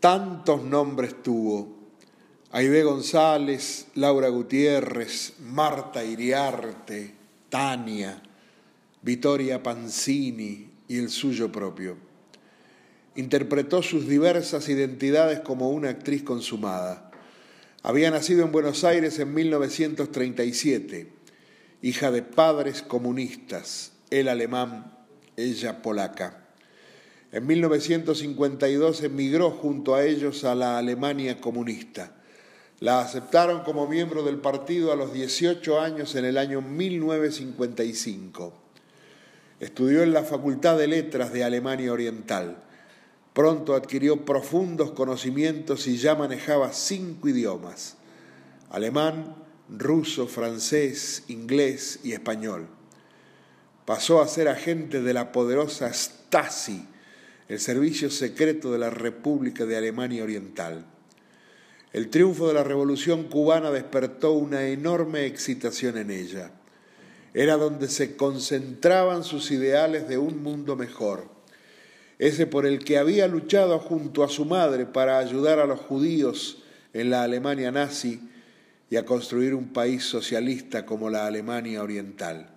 tantos nombres tuvo. Aide González, Laura Gutiérrez, Marta Iriarte, Tania, Vittoria Panzini y el suyo propio. Interpretó sus diversas identidades como una actriz consumada. Había nacido en Buenos Aires en 1937, hija de padres comunistas, él alemán, ella polaca. En 1952 emigró junto a ellos a la Alemania comunista. La aceptaron como miembro del partido a los 18 años en el año 1955. Estudió en la Facultad de Letras de Alemania Oriental. Pronto adquirió profundos conocimientos y ya manejaba cinco idiomas, alemán, ruso, francés, inglés y español. Pasó a ser agente de la poderosa Stasi, el servicio secreto de la República de Alemania Oriental. El triunfo de la Revolución cubana despertó una enorme excitación en ella. Era donde se concentraban sus ideales de un mundo mejor, ese por el que había luchado junto a su madre para ayudar a los judíos en la Alemania nazi y a construir un país socialista como la Alemania Oriental.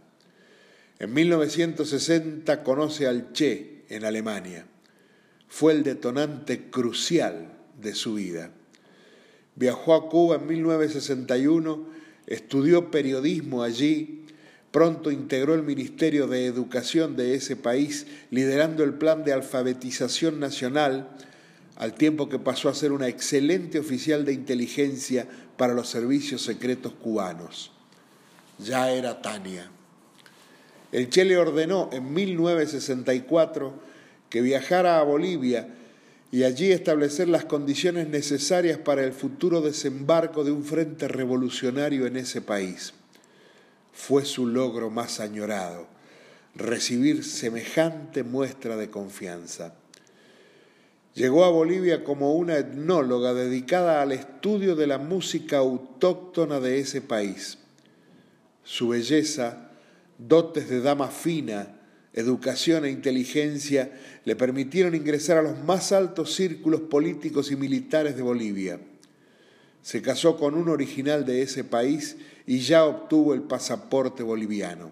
En 1960 conoce al Che en Alemania. Fue el detonante crucial de su vida. Viajó a Cuba en 1961, estudió periodismo allí, pronto integró el Ministerio de Educación de ese país, liderando el plan de alfabetización nacional, al tiempo que pasó a ser una excelente oficial de inteligencia para los servicios secretos cubanos. Ya era Tania. El Che le ordenó en 1964 que viajara a Bolivia y allí establecer las condiciones necesarias para el futuro desembarco de un frente revolucionario en ese país. Fue su logro más añorado, recibir semejante muestra de confianza. Llegó a Bolivia como una etnóloga dedicada al estudio de la música autóctona de ese país. Su belleza, dotes de dama fina, educación e inteligencia le permitieron ingresar a los más altos círculos políticos y militares de Bolivia. Se casó con un original de ese país y ya obtuvo el pasaporte boliviano,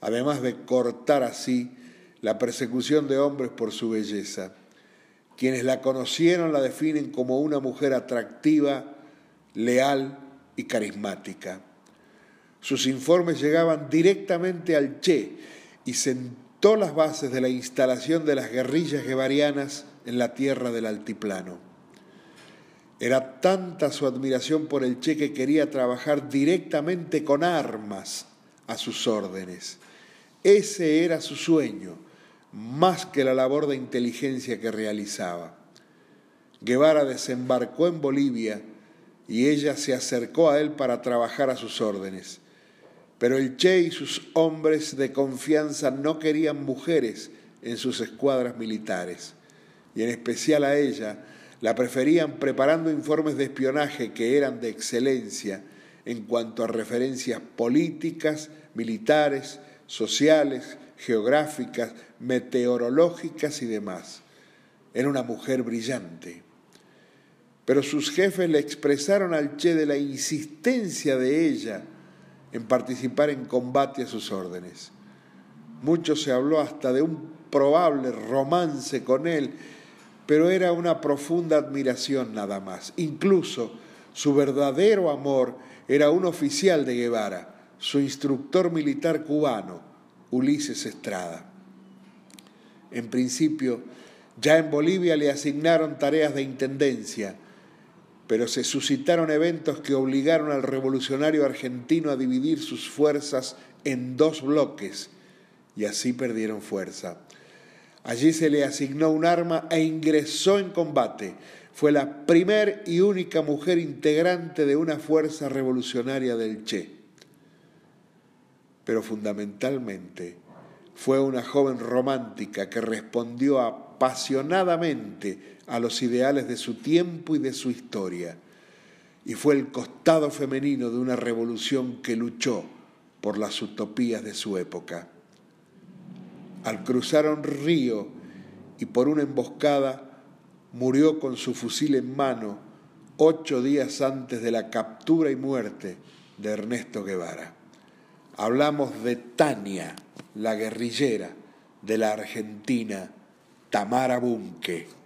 además de cortar así la persecución de hombres por su belleza. Quienes la conocieron la definen como una mujer atractiva, leal y carismática. Sus informes llegaban directamente al Che, y sentó las bases de la instalación de las guerrillas guevarianas en la tierra del altiplano. Era tanta su admiración por el Che que quería trabajar directamente con armas a sus órdenes. Ese era su sueño, más que la labor de inteligencia que realizaba. Guevara desembarcó en Bolivia y ella se acercó a él para trabajar a sus órdenes. Pero el Che y sus hombres de confianza no querían mujeres en sus escuadras militares, y en especial a ella la preferían preparando informes de espionaje que eran de excelencia en cuanto a referencias políticas, militares, sociales, geográficas, meteorológicas y demás. Era una mujer brillante. Pero sus jefes le expresaron al Che de la insistencia de ella en participar en combate a sus órdenes. Mucho se habló hasta de un probable romance con él, pero era una profunda admiración nada más. Incluso su verdadero amor era un oficial de Guevara, su instructor militar cubano, Ulises Estrada. En principio, ya en Bolivia le asignaron tareas de intendencia, pero se suscitaron eventos que obligaron al revolucionario argentino a dividir sus fuerzas en dos bloques y así perdieron fuerza. Allí se le asignó un arma e ingresó en combate. Fue la primer y única mujer integrante de una fuerza revolucionaria del Che. Pero fundamentalmente fue una joven romántica que respondió apasionadamente a los ideales de su tiempo y de su historia, y fue el costado femenino de una revolución que luchó por las utopías de su época. Al cruzar un río y por una emboscada, murió con su fusil en mano ocho días antes de la captura y muerte de Ernesto Guevara. Hablamos de Tania, la guerrillera de la Argentina, Tamara Bunke.